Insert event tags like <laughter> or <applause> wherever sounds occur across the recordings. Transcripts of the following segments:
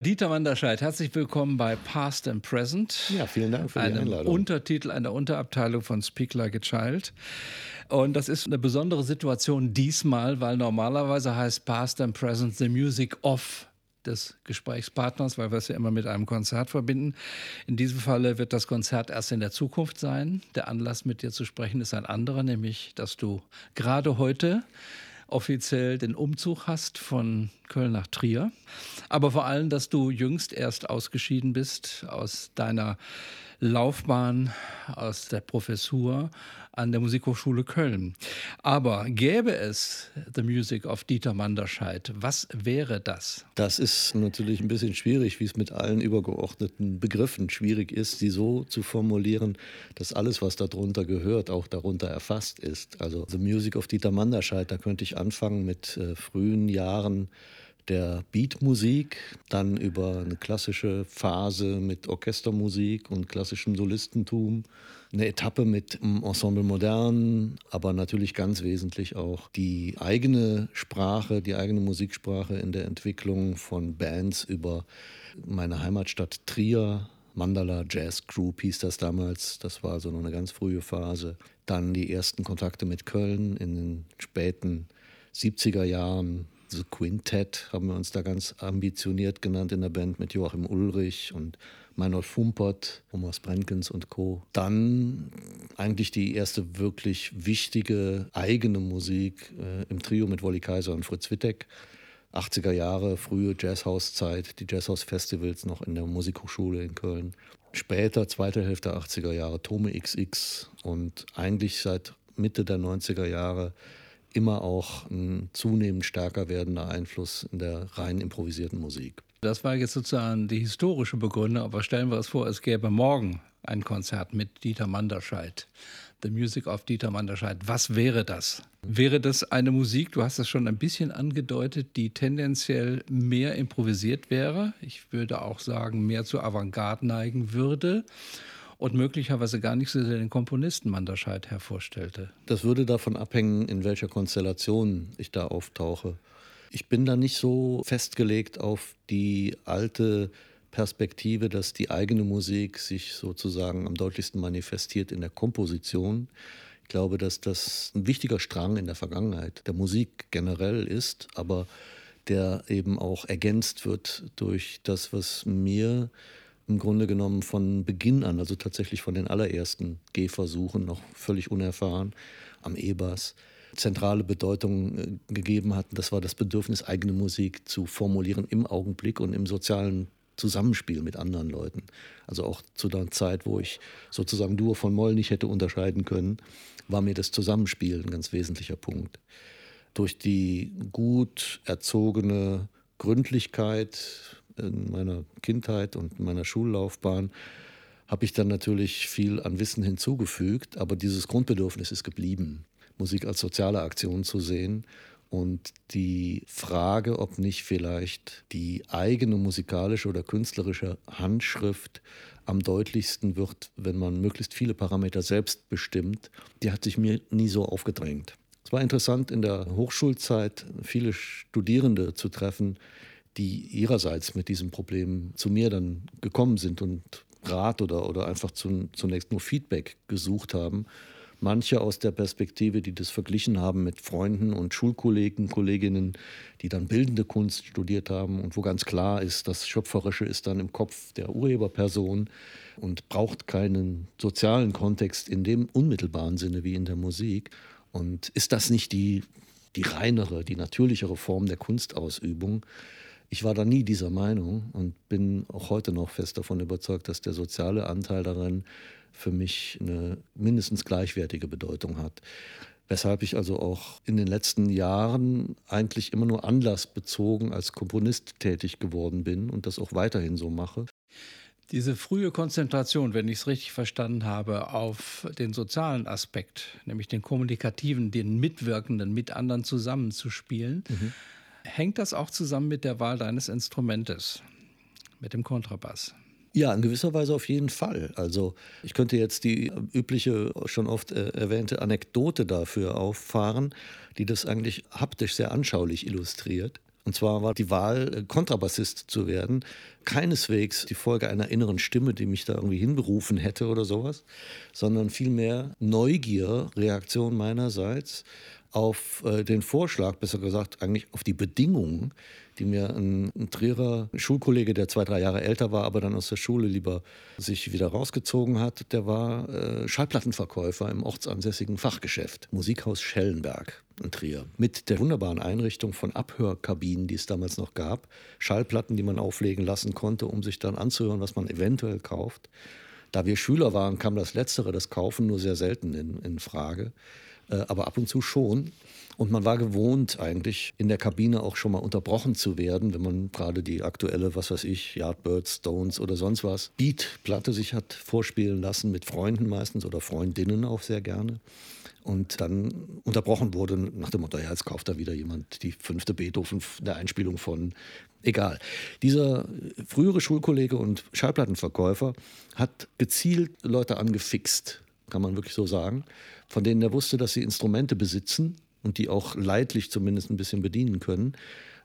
Dieter Wanderscheid, herzlich willkommen bei Past and Present. Ja, vielen Dank für die einem Einladung. Untertitel einer Unterabteilung von Speak Like a Child. Und das ist eine besondere Situation diesmal, weil normalerweise heißt Past and Present the Music of des Gesprächspartners, weil wir es ja immer mit einem Konzert verbinden. In diesem Falle wird das Konzert erst in der Zukunft sein. Der Anlass, mit dir zu sprechen, ist ein anderer, nämlich, dass du gerade heute offiziell den Umzug hast von Köln nach Trier. Aber vor allem, dass du jüngst erst ausgeschieden bist aus deiner Laufbahn, aus der Professur an der Musikhochschule Köln. Aber gäbe es The Music of Dieter Manderscheid, was wäre das? Das ist natürlich ein bisschen schwierig, wie es mit allen übergeordneten Begriffen schwierig ist, sie so zu formulieren, dass alles, was darunter gehört, auch darunter erfasst ist. Also The Music of Dieter Manderscheid, da könnte ich anfangen mit äh, frühen Jahren der Beatmusik, dann über eine klassische Phase mit Orchestermusik und klassischem Solistentum, eine Etappe mit Ensemble Modern, aber natürlich ganz wesentlich auch die eigene Sprache, die eigene Musiksprache in der Entwicklung von Bands über meine Heimatstadt Trier, Mandala Jazz Group hieß das damals. Das war so eine ganz frühe Phase. Dann die ersten Kontakte mit Köln in den späten 70er Jahren, The Quintet haben wir uns da ganz ambitioniert genannt in der Band mit Joachim Ulrich und Meinhold Fumpert, Thomas Brenkens und Co. Dann eigentlich die erste wirklich wichtige eigene Musik äh, im Trio mit Wolli Kaiser und Fritz Wittek. 80er Jahre, frühe Jazzhouse-Zeit, die Jazzhouse-Festivals noch in der Musikhochschule in Köln. Später, zweite Hälfte 80er Jahre, Tome XX und eigentlich seit Mitte der 90er Jahre immer auch ein zunehmend stärker werdender Einfluss in der rein improvisierten Musik. Das war jetzt sozusagen die historische Begründung, aber stellen wir uns vor, es gäbe morgen ein Konzert mit Dieter Manderscheid. The Music of Dieter Manderscheid. Was wäre das? Wäre das eine Musik, du hast es schon ein bisschen angedeutet, die tendenziell mehr improvisiert wäre? Ich würde auch sagen, mehr zu Avantgarde neigen würde und möglicherweise gar nicht so sehr den Komponisten Manderscheid hervorstellte. Das würde davon abhängen, in welcher Konstellation ich da auftauche. Ich bin da nicht so festgelegt auf die alte Perspektive, dass die eigene Musik sich sozusagen am deutlichsten manifestiert in der Komposition. Ich glaube, dass das ein wichtiger Strang in der Vergangenheit der Musik generell ist, aber der eben auch ergänzt wird durch das, was mir im Grunde genommen von Beginn an, also tatsächlich von den allerersten Gehversuchen, noch völlig unerfahren, am E-Bass, zentrale Bedeutung äh, gegeben hatten. Das war das Bedürfnis, eigene Musik zu formulieren im Augenblick und im sozialen Zusammenspiel mit anderen Leuten. Also auch zu der Zeit, wo ich sozusagen Dur von Moll nicht hätte unterscheiden können, war mir das Zusammenspiel ein ganz wesentlicher Punkt. Durch die gut erzogene Gründlichkeit, in meiner Kindheit und in meiner Schullaufbahn habe ich dann natürlich viel an Wissen hinzugefügt, aber dieses Grundbedürfnis ist geblieben, Musik als soziale Aktion zu sehen und die Frage, ob nicht vielleicht die eigene musikalische oder künstlerische Handschrift am deutlichsten wird, wenn man möglichst viele Parameter selbst bestimmt, die hat sich mir nie so aufgedrängt. Es war interessant, in der Hochschulzeit viele Studierende zu treffen, die ihrerseits mit diesem Problem zu mir dann gekommen sind und Rat oder, oder einfach zu, zunächst nur Feedback gesucht haben. Manche aus der Perspektive, die das verglichen haben mit Freunden und Schulkollegen, Kolleginnen, die dann bildende Kunst studiert haben und wo ganz klar ist, das Schöpferische ist dann im Kopf der Urheberperson und braucht keinen sozialen Kontext in dem unmittelbaren Sinne wie in der Musik. Und ist das nicht die, die reinere, die natürlichere Form der Kunstausübung? Ich war da nie dieser Meinung und bin auch heute noch fest davon überzeugt, dass der soziale Anteil darin für mich eine mindestens gleichwertige Bedeutung hat. Weshalb ich also auch in den letzten Jahren eigentlich immer nur anlassbezogen als Komponist tätig geworden bin und das auch weiterhin so mache. Diese frühe Konzentration, wenn ich es richtig verstanden habe, auf den sozialen Aspekt, nämlich den kommunikativen, den Mitwirkenden, mit anderen zusammenzuspielen, mhm hängt das auch zusammen mit der Wahl deines Instrumentes, mit dem Kontrabass? Ja, in gewisser Weise auf jeden Fall. Also ich könnte jetzt die übliche, schon oft äh, erwähnte Anekdote dafür auffahren, die das eigentlich haptisch sehr anschaulich illustriert. Und zwar war die Wahl, äh, Kontrabassist zu werden, keineswegs die Folge einer inneren Stimme, die mich da irgendwie hinberufen hätte oder sowas, sondern vielmehr Neugier, Reaktion meinerseits auf äh, den Vorschlag, besser gesagt eigentlich auf die Bedingungen, die mir ein, ein Trierer Schulkollege, der zwei, drei Jahre älter war, aber dann aus der Schule lieber sich wieder rausgezogen hat, der war äh, Schallplattenverkäufer im ortsansässigen Fachgeschäft, Musikhaus Schellenberg in Trier. Mit der wunderbaren Einrichtung von Abhörkabinen, die es damals noch gab, Schallplatten, die man auflegen lassen konnte, um sich dann anzuhören, was man eventuell kauft. Da wir Schüler waren, kam das Letztere, das Kaufen, nur sehr selten in, in Frage. Äh, aber ab und zu schon. Und man war gewohnt, eigentlich in der Kabine auch schon mal unterbrochen zu werden, wenn man gerade die aktuelle, was weiß ich, Yardbirds, Stones oder sonst was, Beat-Platte sich hat vorspielen lassen, mit Freunden meistens oder Freundinnen auch sehr gerne. Und dann unterbrochen wurde nach dem Motto, ja, jetzt kauft da wieder jemand die fünfte Beethoven der Einspielung von. Egal. Dieser frühere Schulkollege und Schallplattenverkäufer hat gezielt Leute angefixt, kann man wirklich so sagen, von denen er wusste, dass sie Instrumente besitzen, und die auch leidlich zumindest ein bisschen bedienen können,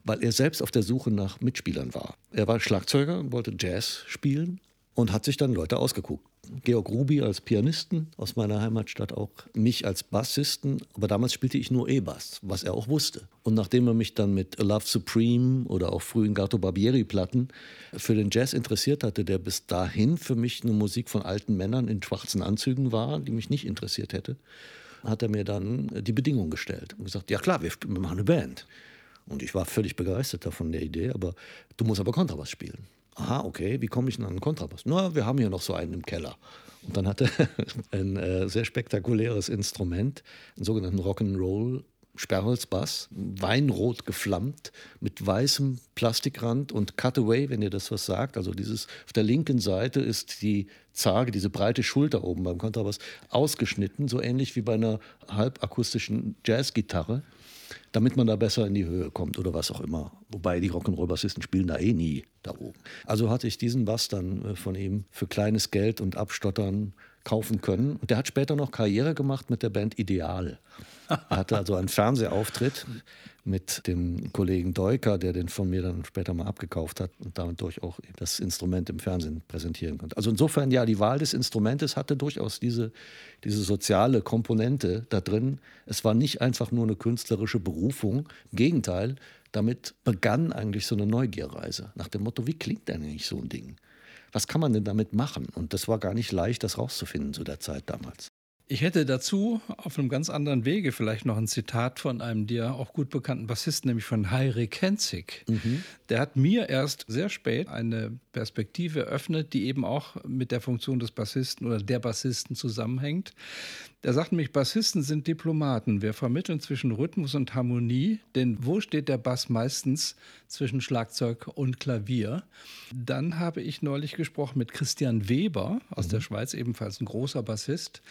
weil er selbst auf der Suche nach Mitspielern war. Er war Schlagzeuger wollte Jazz spielen und hat sich dann Leute ausgeguckt. Georg Ruby als Pianisten aus meiner Heimatstadt, auch mich als Bassisten, aber damals spielte ich nur E-Bass, was er auch wusste. Und nachdem er mich dann mit A Love Supreme oder auch frühen Gato Barbieri-Platten für den Jazz interessiert hatte, der bis dahin für mich eine Musik von alten Männern in schwarzen Anzügen war, die mich nicht interessiert hätte, hat er mir dann die Bedingung gestellt und gesagt, ja klar, wir machen eine Band. Und ich war völlig begeistert davon der Idee, aber du musst aber Kontrabass spielen. Aha, okay, wie komme ich denn an einen Kontrabass? Na, wir haben hier noch so einen im Keller. Und dann hat er <laughs> ein äh, sehr spektakuläres Instrument, einen sogenannten Rock'n'Roll Sperrholzbass, weinrot geflammt, mit weißem Plastikrand und Cutaway, wenn ihr das was sagt. Also dieses auf der linken Seite ist die Zarge, diese breite Schulter oben beim Kontrabass, ausgeschnitten, so ähnlich wie bei einer halbakustischen Jazzgitarre, damit man da besser in die Höhe kommt oder was auch immer. Wobei die Rock'n'Roll-Bassisten spielen da eh nie da oben. Also hatte ich diesen Bass dann äh, von ihm für kleines Geld und Abstottern kaufen können. Und der hat später noch Karriere gemacht mit der Band Ideal. Er hatte also einen Fernsehauftritt mit dem Kollegen Deuker, der den von mir dann später mal abgekauft hat und dadurch auch das Instrument im Fernsehen präsentieren konnte. Also insofern, ja, die Wahl des Instrumentes hatte durchaus diese, diese soziale Komponente da drin. Es war nicht einfach nur eine künstlerische Berufung. Im Gegenteil, damit begann eigentlich so eine Neugierreise nach dem Motto, wie klingt denn eigentlich so ein Ding? Was kann man denn damit machen? Und das war gar nicht leicht, das rauszufinden zu der Zeit damals. Ich hätte dazu auf einem ganz anderen Wege vielleicht noch ein Zitat von einem dir auch gut bekannten Bassisten, nämlich von Heiri Kenzig. Mhm. Der hat mir erst sehr spät eine Perspektive eröffnet, die eben auch mit der Funktion des Bassisten oder der Bassisten zusammenhängt. Der sagt nämlich, Bassisten sind Diplomaten. Wir vermitteln zwischen Rhythmus und Harmonie, denn wo steht der Bass meistens zwischen Schlagzeug und Klavier? Dann habe ich neulich gesprochen mit Christian Weber aus mhm. der Schweiz, ebenfalls ein großer Bassist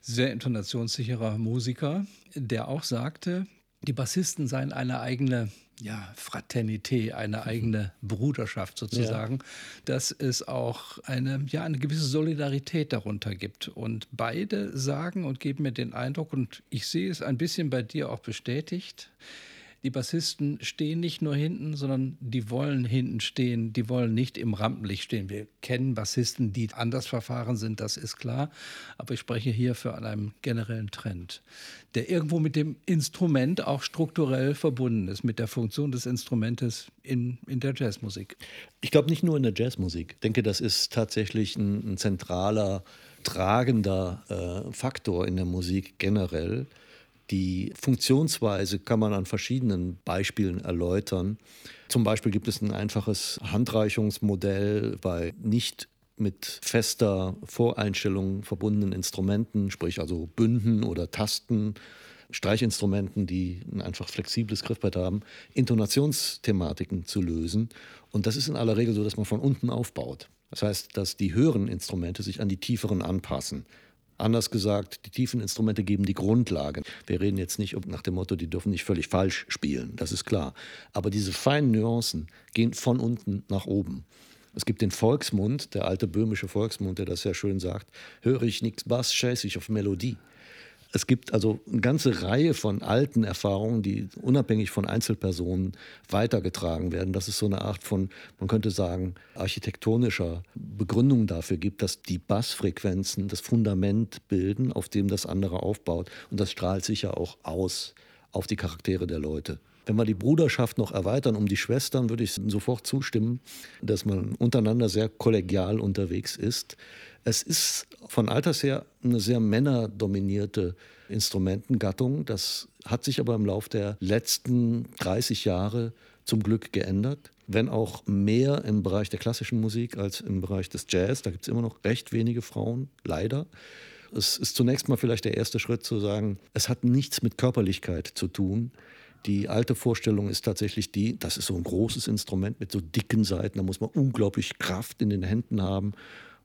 sehr intonationssicherer Musiker, der auch sagte, die Bassisten seien eine eigene ja, Fraternité, eine eigene Bruderschaft sozusagen, ja. dass es auch eine, ja, eine gewisse Solidarität darunter gibt. Und beide sagen und geben mir den Eindruck, und ich sehe es ein bisschen bei dir auch bestätigt, die Bassisten stehen nicht nur hinten, sondern die wollen hinten stehen, die wollen nicht im Rampenlicht stehen. Wir kennen Bassisten, die anders verfahren sind, das ist klar. Aber ich spreche hier für einen generellen Trend, der irgendwo mit dem Instrument auch strukturell verbunden ist, mit der Funktion des Instrumentes in, in der Jazzmusik. Ich glaube nicht nur in der Jazzmusik. Ich denke, das ist tatsächlich ein, ein zentraler, tragender äh, Faktor in der Musik generell die Funktionsweise kann man an verschiedenen Beispielen erläutern. Zum Beispiel gibt es ein einfaches Handreichungsmodell bei nicht mit fester Voreinstellung verbundenen Instrumenten, sprich also Bünden oder Tasten, Streichinstrumenten, die ein einfach flexibles Griffbrett haben, Intonationsthematiken zu lösen. Und das ist in aller Regel so, dass man von unten aufbaut. Das heißt, dass die höheren Instrumente sich an die tieferen anpassen. Anders gesagt, die tiefen Instrumente geben die Grundlage. Wir reden jetzt nicht nach dem Motto, die dürfen nicht völlig falsch spielen, das ist klar. Aber diese feinen Nuancen gehen von unten nach oben. Es gibt den Volksmund, der alte böhmische Volksmund, der das sehr schön sagt, höre ich nichts Bass, scheiße ich auf Melodie. Es gibt also eine ganze Reihe von alten Erfahrungen, die unabhängig von Einzelpersonen weitergetragen werden. Das ist so eine Art von, man könnte sagen, architektonischer Begründung dafür gibt, dass die Bassfrequenzen das Fundament bilden, auf dem das andere aufbaut. Und das strahlt sicher auch aus auf die Charaktere der Leute. Wenn wir die Bruderschaft noch erweitern um die Schwestern, würde ich sofort zustimmen, dass man untereinander sehr kollegial unterwegs ist. Es ist von Alters her eine sehr männerdominierte Instrumentengattung. Das hat sich aber im Laufe der letzten 30 Jahre zum Glück geändert. Wenn auch mehr im Bereich der klassischen Musik als im Bereich des Jazz. Da gibt es immer noch recht wenige Frauen, leider. Es ist zunächst mal vielleicht der erste Schritt zu sagen, es hat nichts mit Körperlichkeit zu tun. Die alte Vorstellung ist tatsächlich die, das ist so ein großes Instrument mit so dicken Seiten, da muss man unglaublich Kraft in den Händen haben.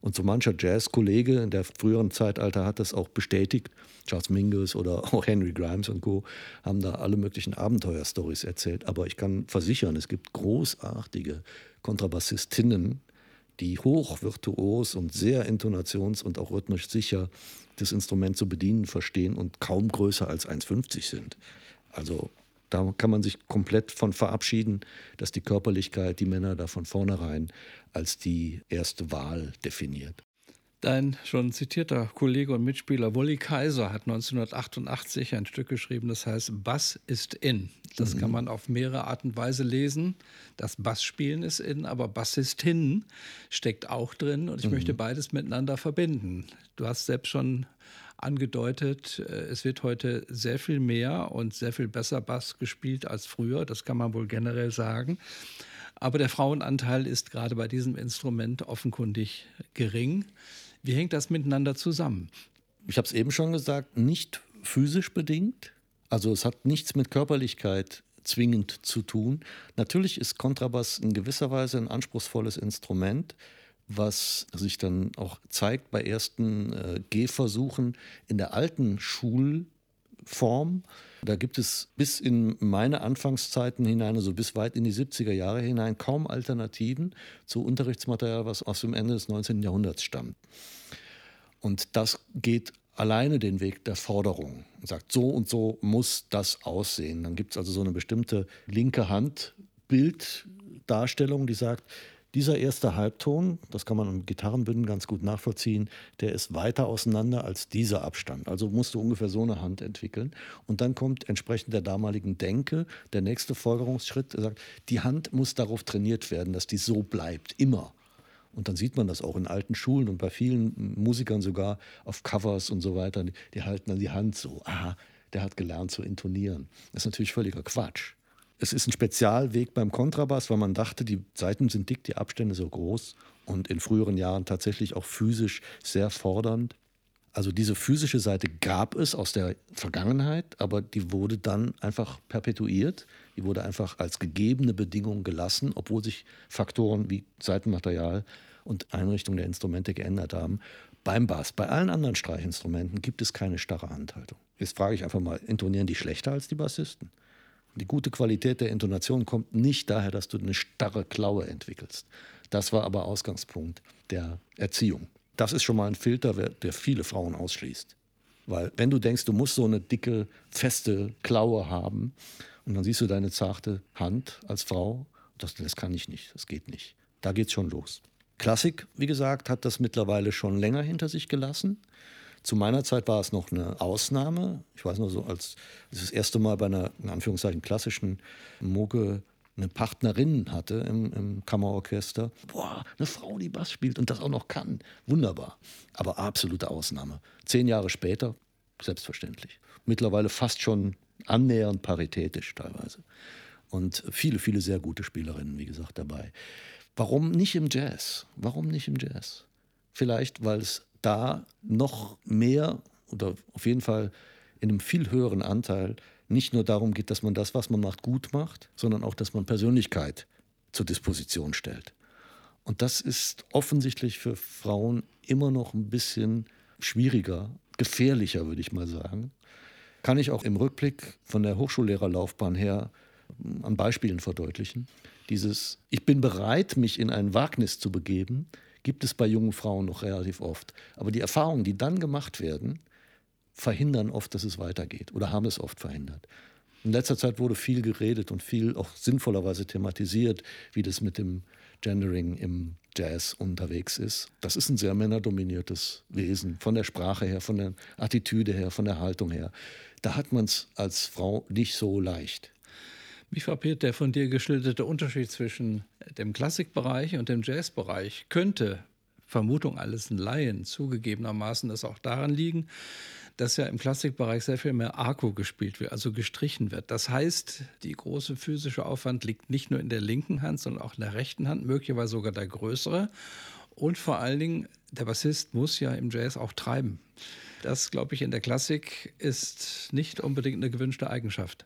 Und so mancher Jazz-Kollege in der früheren Zeitalter hat das auch bestätigt. Charles Mingus oder <laughs> auch Henry Grimes und Co. haben da alle möglichen Abenteuerstories erzählt. Aber ich kann versichern, es gibt großartige Kontrabassistinnen, die hochvirtuos und sehr intonations- und auch rhythmisch sicher das Instrument zu bedienen verstehen und kaum größer als 1,50 sind. Also da kann man sich komplett von verabschieden, dass die Körperlichkeit die Männer da von vornherein als die erste Wahl definiert. Dein schon zitierter Kollege und Mitspieler Wolli Kaiser hat 1988 ein Stück geschrieben, das heißt Bass ist in. Das mhm. kann man auf mehrere Art und Weise lesen. Das Bassspielen ist in, aber Bassistin steckt auch drin und ich mhm. möchte beides miteinander verbinden. Du hast selbst schon angedeutet, äh, es wird heute sehr viel mehr und sehr viel besser Bass gespielt als früher. Das kann man wohl generell sagen. Aber der Frauenanteil ist gerade bei diesem Instrument offenkundig gering. Wie hängt das miteinander zusammen? Ich habe es eben schon gesagt, nicht physisch bedingt. Also es hat nichts mit Körperlichkeit zwingend zu tun. Natürlich ist Kontrabass in gewisser Weise ein anspruchsvolles Instrument was sich dann auch zeigt bei ersten äh, Gehversuchen in der alten Schulform. Da gibt es bis in meine Anfangszeiten hinein, also bis weit in die 70er Jahre hinein, kaum Alternativen zu Unterrichtsmaterial, was aus dem Ende des 19. Jahrhunderts stammt. Und das geht alleine den Weg der Forderung und sagt, so und so muss das aussehen. Dann gibt es also so eine bestimmte linke Hand Bilddarstellung, die sagt, dieser erste Halbton, das kann man im Gitarrenbünden ganz gut nachvollziehen, der ist weiter auseinander als dieser Abstand. Also musst du ungefähr so eine Hand entwickeln. Und dann kommt entsprechend der damaligen Denke der nächste Folgerungsschritt, der sagt, die Hand muss darauf trainiert werden, dass die so bleibt, immer. Und dann sieht man das auch in alten Schulen und bei vielen Musikern sogar auf Covers und so weiter. Die, die halten dann die Hand so, aha, der hat gelernt zu intonieren. Das ist natürlich völliger Quatsch. Es ist ein Spezialweg beim Kontrabass, weil man dachte, die Seiten sind dick, die Abstände so groß und in früheren Jahren tatsächlich auch physisch sehr fordernd. Also diese physische Seite gab es aus der Vergangenheit, aber die wurde dann einfach perpetuiert. Die wurde einfach als gegebene Bedingung gelassen, obwohl sich Faktoren wie Seitenmaterial und Einrichtung der Instrumente geändert haben. Beim Bass, bei allen anderen Streichinstrumenten gibt es keine starre Handhaltung. Jetzt frage ich einfach mal, intonieren die schlechter als die Bassisten? Die gute Qualität der Intonation kommt nicht daher, dass du eine starre Klaue entwickelst. Das war aber Ausgangspunkt der Erziehung. Das ist schon mal ein Filter, der viele Frauen ausschließt. Weil wenn du denkst, du musst so eine dicke, feste Klaue haben und dann siehst du deine zarte Hand als Frau, das, das kann ich nicht, das geht nicht. Da geht's schon los. Klassik, wie gesagt, hat das mittlerweile schon länger hinter sich gelassen. Zu meiner Zeit war es noch eine Ausnahme. Ich weiß nur so, als, als das erste Mal bei einer, in Anführungszeichen, klassischen Mucke eine Partnerin hatte im, im, Kammerorchester. Boah, eine Frau, die Bass spielt und das auch noch kann. Wunderbar. Aber absolute Ausnahme. Zehn Jahre später, selbstverständlich. Mittlerweile fast schon annähernd paritätisch teilweise. Und viele, viele sehr gute Spielerinnen, wie gesagt, dabei. Warum nicht im Jazz? Warum nicht im Jazz? Vielleicht, weil es da noch mehr oder auf jeden Fall in einem viel höheren Anteil nicht nur darum geht, dass man das, was man macht, gut macht, sondern auch, dass man Persönlichkeit zur Disposition stellt. Und das ist offensichtlich für Frauen immer noch ein bisschen schwieriger, gefährlicher, würde ich mal sagen. Kann ich auch im Rückblick von der Hochschullehrerlaufbahn her an Beispielen verdeutlichen. Dieses, ich bin bereit, mich in ein Wagnis zu begeben, gibt es bei jungen Frauen noch relativ oft. Aber die Erfahrungen, die dann gemacht werden, verhindern oft, dass es weitergeht oder haben es oft verhindert. In letzter Zeit wurde viel geredet und viel auch sinnvollerweise thematisiert, wie das mit dem Gendering im Jazz unterwegs ist. Das ist ein sehr männerdominiertes Wesen, von der Sprache her, von der Attitüde her, von der Haltung her. Da hat man es als Frau nicht so leicht. Wie frappiert der von dir geschilderte Unterschied zwischen dem Klassikbereich und dem Jazzbereich? Könnte, Vermutung alles ein Laien, zugegebenermaßen es auch daran liegen, dass ja im Klassikbereich sehr viel mehr Arco gespielt wird, also gestrichen wird. Das heißt, die große physische Aufwand liegt nicht nur in der linken Hand, sondern auch in der rechten Hand, möglicherweise sogar der größere. Und vor allen Dingen, der Bassist muss ja im Jazz auch treiben. Das, glaube ich, in der Klassik ist nicht unbedingt eine gewünschte Eigenschaft.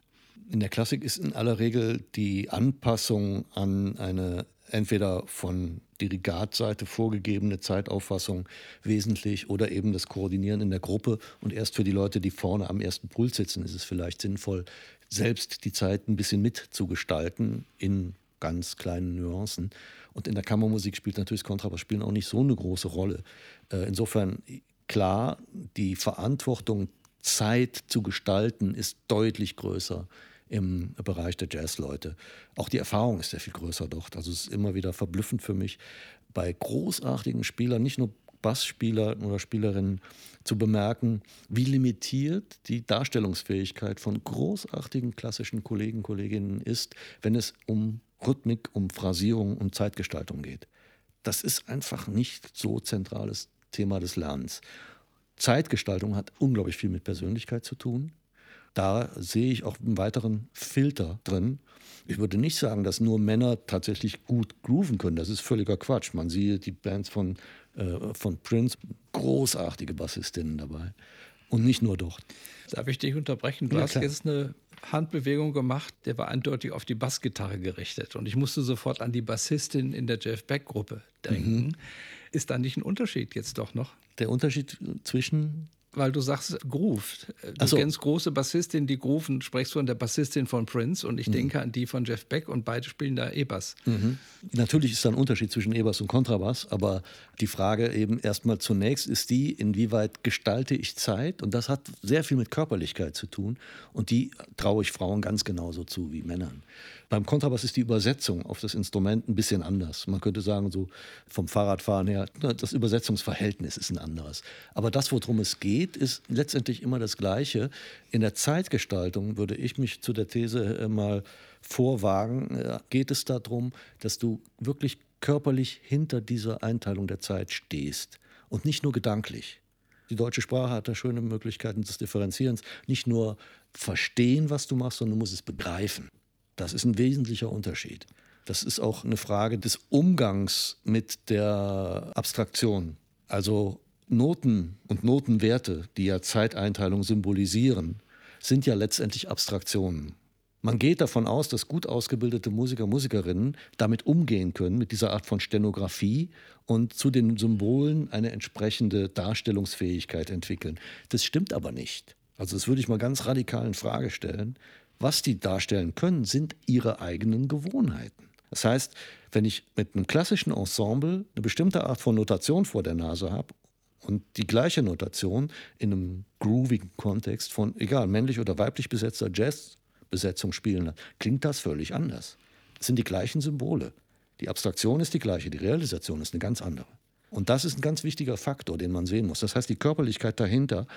In der Klassik ist in aller Regel die Anpassung an eine entweder von Dirigatseite vorgegebene Zeitauffassung wesentlich oder eben das Koordinieren in der Gruppe. Und erst für die Leute, die vorne am ersten Pult sitzen, ist es vielleicht sinnvoll, selbst die Zeit ein bisschen mitzugestalten in ganz kleinen Nuancen. Und in der Kammermusik spielt natürlich das Kontrabassspielen auch nicht so eine große Rolle. Äh, insofern klar, die Verantwortung, Zeit zu gestalten, ist deutlich größer im Bereich der Jazzleute. Auch die Erfahrung ist sehr viel größer dort. Also es ist immer wieder verblüffend für mich, bei großartigen Spielern, nicht nur Bassspieler oder Spielerinnen, zu bemerken, wie limitiert die Darstellungsfähigkeit von großartigen klassischen Kollegen, Kolleginnen ist, wenn es um Rhythmik, um Phrasierung, um Zeitgestaltung geht. Das ist einfach nicht so zentrales Thema des Lernens. Zeitgestaltung hat unglaublich viel mit Persönlichkeit zu tun. Da sehe ich auch einen weiteren Filter drin. Ich würde nicht sagen, dass nur Männer tatsächlich gut grooven können. Das ist völliger Quatsch. Man sieht die Bands von, äh, von Prince, großartige Bassistinnen dabei. Und nicht nur dort. Darf ich dich unterbrechen? Du ja, hast klar. jetzt eine Handbewegung gemacht, der war eindeutig auf die Bassgitarre gerichtet. Und ich musste sofort an die Bassistin in der Jeff Beck-Gruppe denken. Mhm. Ist da nicht ein Unterschied jetzt doch noch? Der Unterschied zwischen weil du sagst Groove. Du so. kennst große Bassistin, die grooven, sprichst du von der Bassistin von Prince und ich mhm. denke an die von Jeff Beck und beide spielen da E-Bass. Mhm. Natürlich ist da ein Unterschied zwischen E-Bass und Kontrabass, aber die Frage eben erstmal zunächst ist die, inwieweit gestalte ich Zeit und das hat sehr viel mit Körperlichkeit zu tun und die traue ich Frauen ganz genauso zu wie Männern. Beim Kontrabass ist die Übersetzung auf das Instrument ein bisschen anders. Man könnte sagen, so vom Fahrradfahren her, das Übersetzungsverhältnis ist ein anderes. Aber das, worum es geht, ist letztendlich immer das Gleiche. In der Zeitgestaltung würde ich mich zu der These äh, mal vorwagen, äh, geht es darum, dass du wirklich körperlich hinter dieser Einteilung der Zeit stehst und nicht nur gedanklich. Die deutsche Sprache hat da schöne Möglichkeiten des Differenzierens. Nicht nur verstehen, was du machst, sondern du musst es begreifen. Das ist ein wesentlicher Unterschied. Das ist auch eine Frage des Umgangs mit der Abstraktion. Also Noten und Notenwerte, die ja Zeiteinteilung symbolisieren, sind ja letztendlich Abstraktionen. Man geht davon aus, dass gut ausgebildete Musiker, Musikerinnen damit umgehen können, mit dieser Art von Stenografie und zu den Symbolen eine entsprechende Darstellungsfähigkeit entwickeln. Das stimmt aber nicht. Also das würde ich mal ganz radikal in Frage stellen. Was die darstellen können, sind ihre eigenen Gewohnheiten. Das heißt, wenn ich mit einem klassischen Ensemble eine bestimmte Art von Notation vor der Nase habe und die gleiche Notation in einem groovigen Kontext von, egal, männlich oder weiblich besetzter Jazzbesetzung spielen, klingt das völlig anders. Es sind die gleichen Symbole. Die Abstraktion ist die gleiche, die Realisation ist eine ganz andere. Und das ist ein ganz wichtiger Faktor, den man sehen muss. Das heißt, die Körperlichkeit dahinter,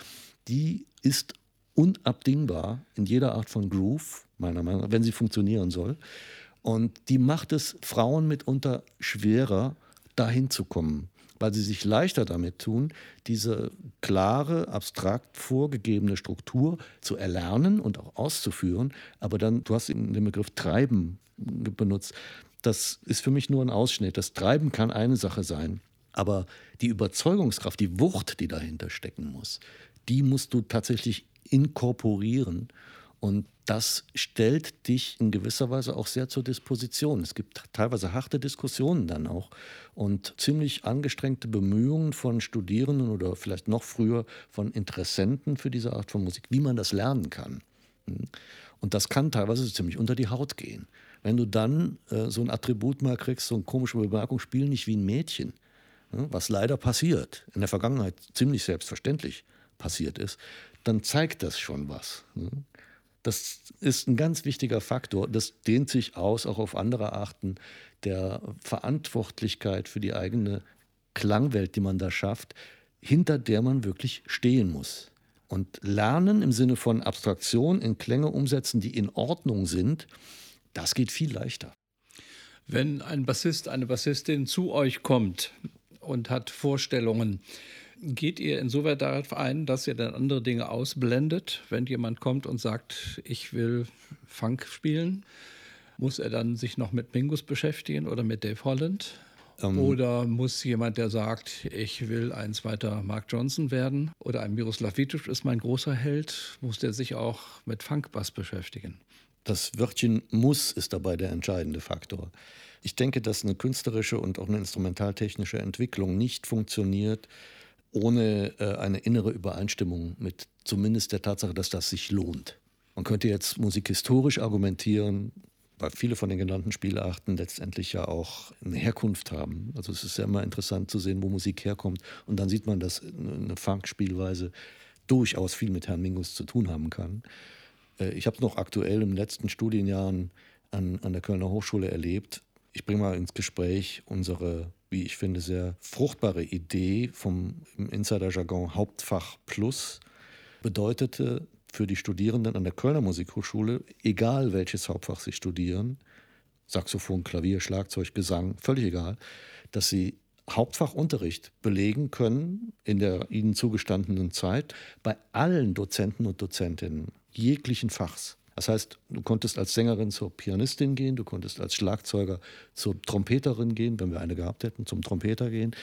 die ist unabdingbar in jeder Art von Groove, meiner Meinung nach, wenn sie funktionieren soll. Und die macht es Frauen mitunter schwerer, dahin zu kommen, weil sie sich leichter damit tun, diese klare, abstrakt vorgegebene Struktur zu erlernen und auch auszuführen. Aber dann, du hast den Begriff Treiben benutzt. Das ist für mich nur ein Ausschnitt. Das Treiben kann eine Sache sein. Aber die Überzeugungskraft, die Wucht, die dahinter stecken muss, die musst du tatsächlich inkorporieren. Und das stellt dich in gewisser Weise auch sehr zur Disposition. Es gibt teilweise harte Diskussionen dann auch und ziemlich angestrengte Bemühungen von Studierenden oder vielleicht noch früher von Interessenten für diese Art von Musik, wie man das lernen kann. Und das kann teilweise ziemlich unter die Haut gehen. Wenn du dann äh, so ein Attribut mal kriegst, so eine komische Bemerkung, spiel nicht wie ein Mädchen, was leider passiert, in der Vergangenheit ziemlich selbstverständlich passiert ist, dann zeigt das schon was. Ne? Das ist ein ganz wichtiger Faktor. Das dehnt sich aus auch auf andere Arten der Verantwortlichkeit für die eigene Klangwelt, die man da schafft, hinter der man wirklich stehen muss. Und Lernen im Sinne von Abstraktion in Klänge umsetzen, die in Ordnung sind, das geht viel leichter. Wenn ein Bassist, eine Bassistin zu euch kommt und hat Vorstellungen, geht ihr insoweit darauf ein, dass ihr dann andere Dinge ausblendet? Wenn jemand kommt und sagt, ich will Funk spielen, muss er dann sich noch mit Mingus beschäftigen oder mit Dave Holland? Ähm, oder muss jemand, der sagt, ich will ein zweiter Mark Johnson werden oder ein Miroslav Vitic ist mein großer Held, muss der sich auch mit Funkbass beschäftigen? Das Wörtchen muss ist dabei der entscheidende Faktor. Ich denke, dass eine künstlerische und auch eine instrumentaltechnische Entwicklung nicht funktioniert ohne äh, eine innere Übereinstimmung mit zumindest der Tatsache, dass das sich lohnt. Man könnte jetzt musikhistorisch argumentieren, weil viele von den genannten Spielarten letztendlich ja auch eine Herkunft haben. Also es ist ja immer interessant zu sehen, wo Musik herkommt. Und dann sieht man, dass eine Funk-Spielweise durchaus viel mit Herrn Mingus zu tun haben kann. Äh, ich habe es noch aktuell im letzten Studienjahren an, an der Kölner Hochschule erlebt. Ich bringe mal ins Gespräch unsere, wie ich finde, sehr fruchtbare Idee vom Insider-Jargon Hauptfach Plus. Bedeutete, für die Studierenden an der Kölner Musikhochschule, egal welches Hauptfach sie studieren, Saxophon, Klavier, Schlagzeug, Gesang, völlig egal, dass sie Hauptfachunterricht belegen können in der ihnen zugestandenen Zeit bei allen Dozenten und Dozentinnen jeglichen Fachs. Das heißt, du konntest als Sängerin zur Pianistin gehen, du konntest als Schlagzeuger zur Trompeterin gehen, wenn wir eine gehabt hätten, zum Trompeter gehen.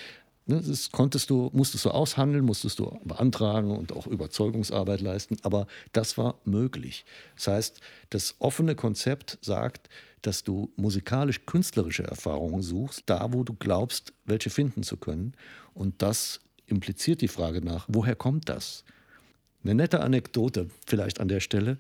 Ne, das konntest du, musstest du aushandeln, musstest du beantragen und auch Überzeugungsarbeit leisten, aber das war möglich. Das heißt, das offene Konzept sagt, dass du musikalisch-künstlerische Erfahrungen suchst, da wo du glaubst, welche finden zu können. Und das impliziert die Frage nach, woher kommt das? Eine nette Anekdote vielleicht an der Stelle.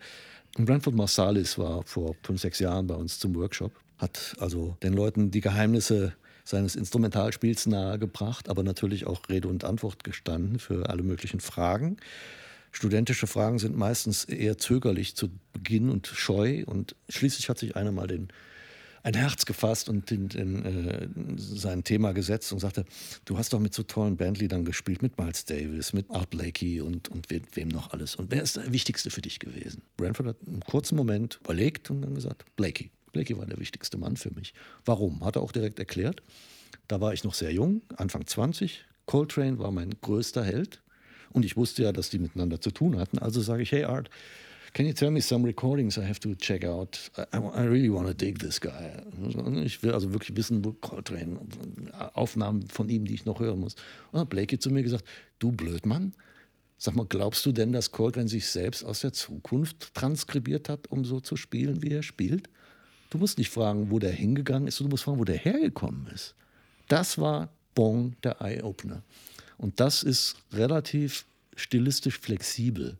Branford Marsalis war vor fünf, sechs Jahren bei uns zum Workshop, hat also den Leuten die Geheimnisse seines Instrumentalspiels nahegebracht, aber natürlich auch Rede und Antwort gestanden für alle möglichen Fragen. Studentische Fragen sind meistens eher zögerlich zu Beginn und scheu. Und schließlich hat sich einer mal den, ein Herz gefasst und in, in, äh, sein Thema gesetzt und sagte, du hast doch mit so tollen Bandliedern gespielt, mit Miles Davis, mit Art Blakey und, und wem, wem noch alles. Und wer ist der Wichtigste für dich gewesen? Branford hat einen kurzen Moment überlegt und dann gesagt, Blakey. Blakey war der wichtigste Mann für mich. Warum? Hat er auch direkt erklärt. Da war ich noch sehr jung, Anfang 20. Coltrane war mein größter Held. Und ich wusste ja, dass die miteinander zu tun hatten. Also sage ich, hey Art, can you tell me some recordings I have to check out? I, I really want to dig this guy. Ich will also wirklich wissen, wo Coltrane, Aufnahmen von ihm, die ich noch hören muss. Und dann hat Blakey zu mir gesagt, du Blödmann, Sag mal, glaubst du denn, dass Coltrane sich selbst aus der Zukunft transkribiert hat, um so zu spielen, wie er spielt? Du musst nicht fragen, wo der hingegangen ist, du musst fragen, wo der hergekommen ist. Das war Bong, der Eye-Opener. Und das ist relativ stilistisch flexibel,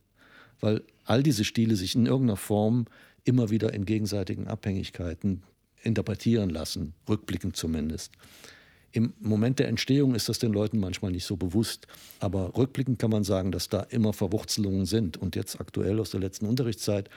weil all diese Stile sich in irgendeiner Form immer wieder in gegenseitigen Abhängigkeiten interpretieren lassen, rückblickend zumindest. Im Moment der Entstehung ist das den Leuten manchmal nicht so bewusst, aber rückblickend kann man sagen, dass da immer Verwurzelungen sind. Und jetzt aktuell aus der letzten Unterrichtszeit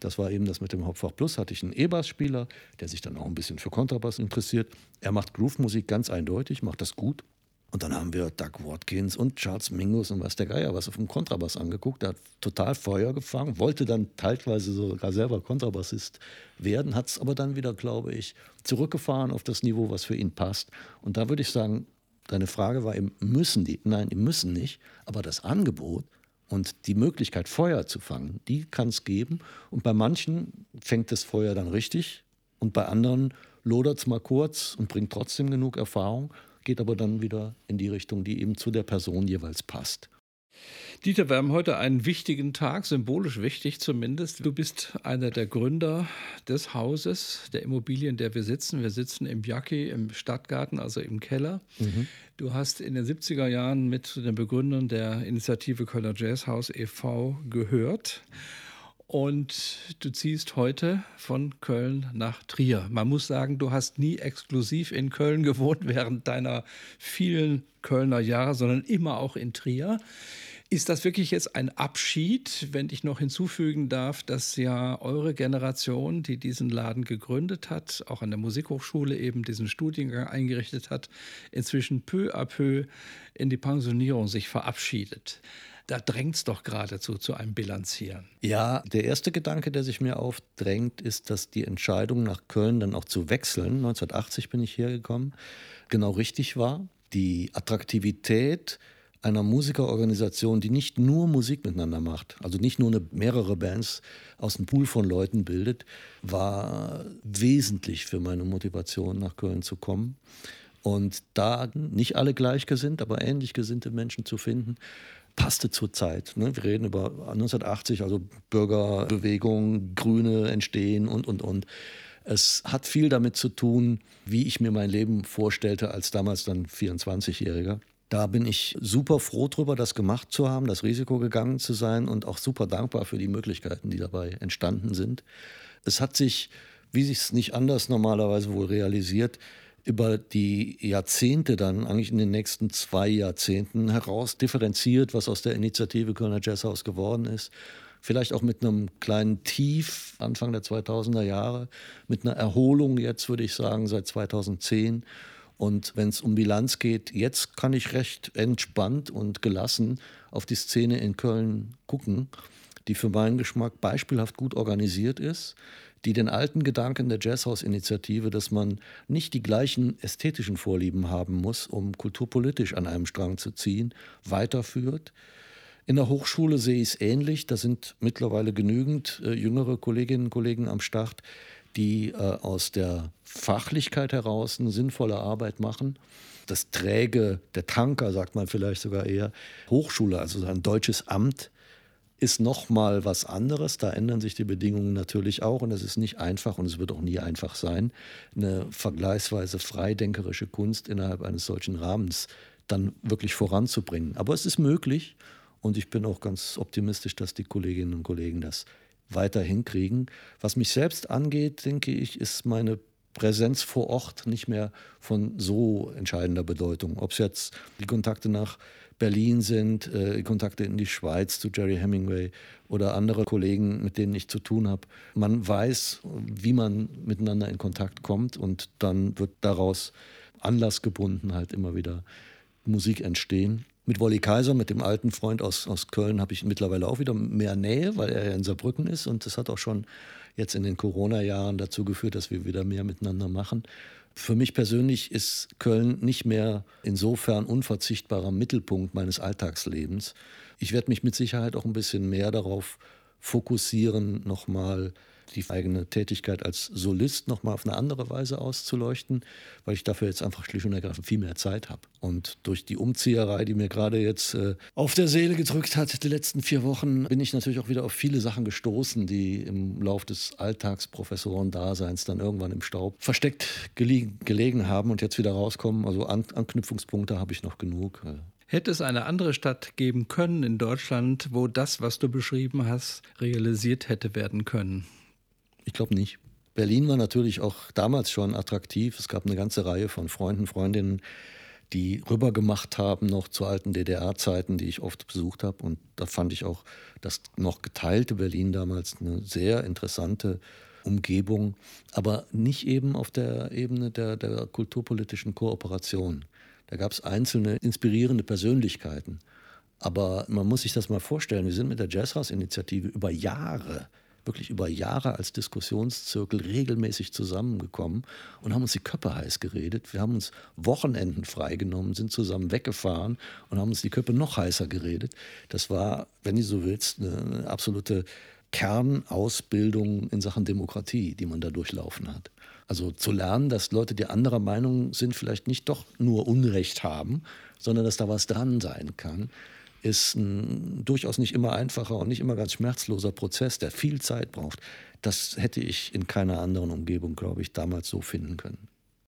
das war eben das mit dem Hauptfach Plus. Hatte ich einen E-Bass-Spieler, der sich dann auch ein bisschen für Kontrabass interessiert. Er macht Groove-Musik ganz eindeutig, macht das gut. Und dann haben wir Doug Watkins und Charles Mingus und was der Geier was auf dem Kontrabass angeguckt. Der hat total Feuer gefangen, wollte dann teilweise sogar selber Kontrabassist werden, hat es aber dann wieder, glaube ich, zurückgefahren auf das Niveau, was für ihn passt. Und da würde ich sagen, deine Frage war eben, müssen die? Nein, die müssen nicht. Aber das Angebot und die Möglichkeit, Feuer zu fangen, die kann es geben. Und bei manchen fängt das Feuer dann richtig und bei anderen lodert es mal kurz und bringt trotzdem genug Erfahrung, geht aber dann wieder in die Richtung, die eben zu der Person jeweils passt. Dieter, wir haben heute einen wichtigen Tag, symbolisch wichtig zumindest. Du bist einer der Gründer des Hauses, der Immobilien, in der wir sitzen. Wir sitzen im Bjaki, im Stadtgarten, also im Keller. Mhm. Du hast in den 70er Jahren mit den Begründern der Initiative Kölner Jazzhaus e.V. gehört. Und du ziehst heute von Köln nach Trier. Man muss sagen, du hast nie exklusiv in Köln gewohnt während deiner vielen Kölner Jahre, sondern immer auch in Trier. Ist das wirklich jetzt ein Abschied, wenn ich noch hinzufügen darf, dass ja eure Generation, die diesen Laden gegründet hat, auch an der Musikhochschule eben diesen Studiengang eingerichtet hat, inzwischen peu à peu in die Pensionierung sich verabschiedet? Da drängt es doch geradezu zu einem Bilanzieren. Ja, der erste Gedanke, der sich mir aufdrängt, ist, dass die Entscheidung nach Köln dann auch zu wechseln, 1980 bin ich hergekommen, genau richtig war. Die Attraktivität einer Musikerorganisation, die nicht nur Musik miteinander macht, also nicht nur eine, mehrere Bands aus einem Pool von Leuten bildet, war wesentlich für meine Motivation, nach Köln zu kommen. Und da nicht alle gleichgesinnt, aber ähnlich gesinnte Menschen zu finden, passte zur Zeit. Ne? Wir reden über 1980, also Bürgerbewegung, Grüne entstehen und, und, und. Es hat viel damit zu tun, wie ich mir mein Leben vorstellte als damals dann 24-Jähriger. Da bin ich super froh drüber, das gemacht zu haben, das Risiko gegangen zu sein und auch super dankbar für die Möglichkeiten, die dabei entstanden sind. Es hat sich, wie sich es nicht anders normalerweise wohl realisiert, über die Jahrzehnte dann, eigentlich in den nächsten zwei Jahrzehnten heraus differenziert, was aus der Initiative Kölner Jazzhaus geworden ist. Vielleicht auch mit einem kleinen Tief Anfang der 2000er Jahre, mit einer Erholung jetzt, würde ich sagen, seit 2010 und wenn es um Bilanz geht, jetzt kann ich recht entspannt und gelassen auf die Szene in Köln gucken, die für meinen Geschmack beispielhaft gut organisiert ist, die den alten Gedanken der Jazzhaus-Initiative, dass man nicht die gleichen ästhetischen Vorlieben haben muss, um kulturpolitisch an einem Strang zu ziehen, weiterführt. In der Hochschule sehe ich es ähnlich. Da sind mittlerweile genügend äh, jüngere Kolleginnen und Kollegen am Start, die äh, aus der Fachlichkeit heraus eine sinnvolle Arbeit machen. Das Träge, der Tanker, sagt man vielleicht sogar eher, Hochschule, also ein deutsches Amt, ist nochmal was anderes. Da ändern sich die Bedingungen natürlich auch und es ist nicht einfach und es wird auch nie einfach sein, eine vergleichsweise freidenkerische Kunst innerhalb eines solchen Rahmens dann wirklich voranzubringen. Aber es ist möglich und ich bin auch ganz optimistisch, dass die Kolleginnen und Kollegen das weiter hinkriegen. Was mich selbst angeht, denke ich, ist meine Präsenz vor Ort nicht mehr von so entscheidender Bedeutung. Ob es jetzt die Kontakte nach Berlin sind, äh, Kontakte in die Schweiz zu Jerry Hemingway oder andere Kollegen, mit denen ich zu tun habe. Man weiß, wie man miteinander in Kontakt kommt und dann wird daraus anlassgebunden halt immer wieder Musik entstehen. Mit Wolli Kaiser, mit dem alten Freund aus, aus Köln, habe ich mittlerweile auch wieder mehr Nähe, weil er ja in Saarbrücken ist. Und das hat auch schon jetzt in den Corona-Jahren dazu geführt, dass wir wieder mehr miteinander machen. Für mich persönlich ist Köln nicht mehr insofern unverzichtbarer Mittelpunkt meines Alltagslebens. Ich werde mich mit Sicherheit auch ein bisschen mehr darauf fokussieren, nochmal die eigene Tätigkeit als Solist nochmal auf eine andere Weise auszuleuchten, weil ich dafür jetzt einfach schlicht und ergreifend viel mehr Zeit habe. Und durch die Umzieherei, die mir gerade jetzt äh, auf der Seele gedrückt hat, die letzten vier Wochen, bin ich natürlich auch wieder auf viele Sachen gestoßen, die im Lauf des Alltagsprofessoren-Daseins dann irgendwann im Staub versteckt gelegen haben und jetzt wieder rauskommen. Also An Anknüpfungspunkte habe ich noch genug. Hätte es eine andere Stadt geben können in Deutschland, wo das, was du beschrieben hast, realisiert hätte werden können? Ich glaube nicht. Berlin war natürlich auch damals schon attraktiv. Es gab eine ganze Reihe von Freunden, Freundinnen, die rübergemacht haben noch zu alten DDR-Zeiten, die ich oft besucht habe. Und da fand ich auch das noch geteilte Berlin damals eine sehr interessante Umgebung, aber nicht eben auf der Ebene der, der kulturpolitischen Kooperation. Da gab es einzelne inspirierende Persönlichkeiten. Aber man muss sich das mal vorstellen, wir sind mit der Jazzhaus-Initiative über Jahre wirklich über Jahre als Diskussionszirkel regelmäßig zusammengekommen und haben uns die Köpfe heiß geredet. Wir haben uns Wochenenden freigenommen, sind zusammen weggefahren und haben uns die Köpfe noch heißer geredet. Das war, wenn du so willst, eine absolute Kernausbildung in Sachen Demokratie, die man da durchlaufen hat. Also zu lernen, dass Leute, die anderer Meinung sind, vielleicht nicht doch nur Unrecht haben, sondern dass da was dran sein kann ist ein durchaus nicht immer einfacher und nicht immer ganz schmerzloser Prozess, der viel Zeit braucht. Das hätte ich in keiner anderen Umgebung, glaube ich, damals so finden können.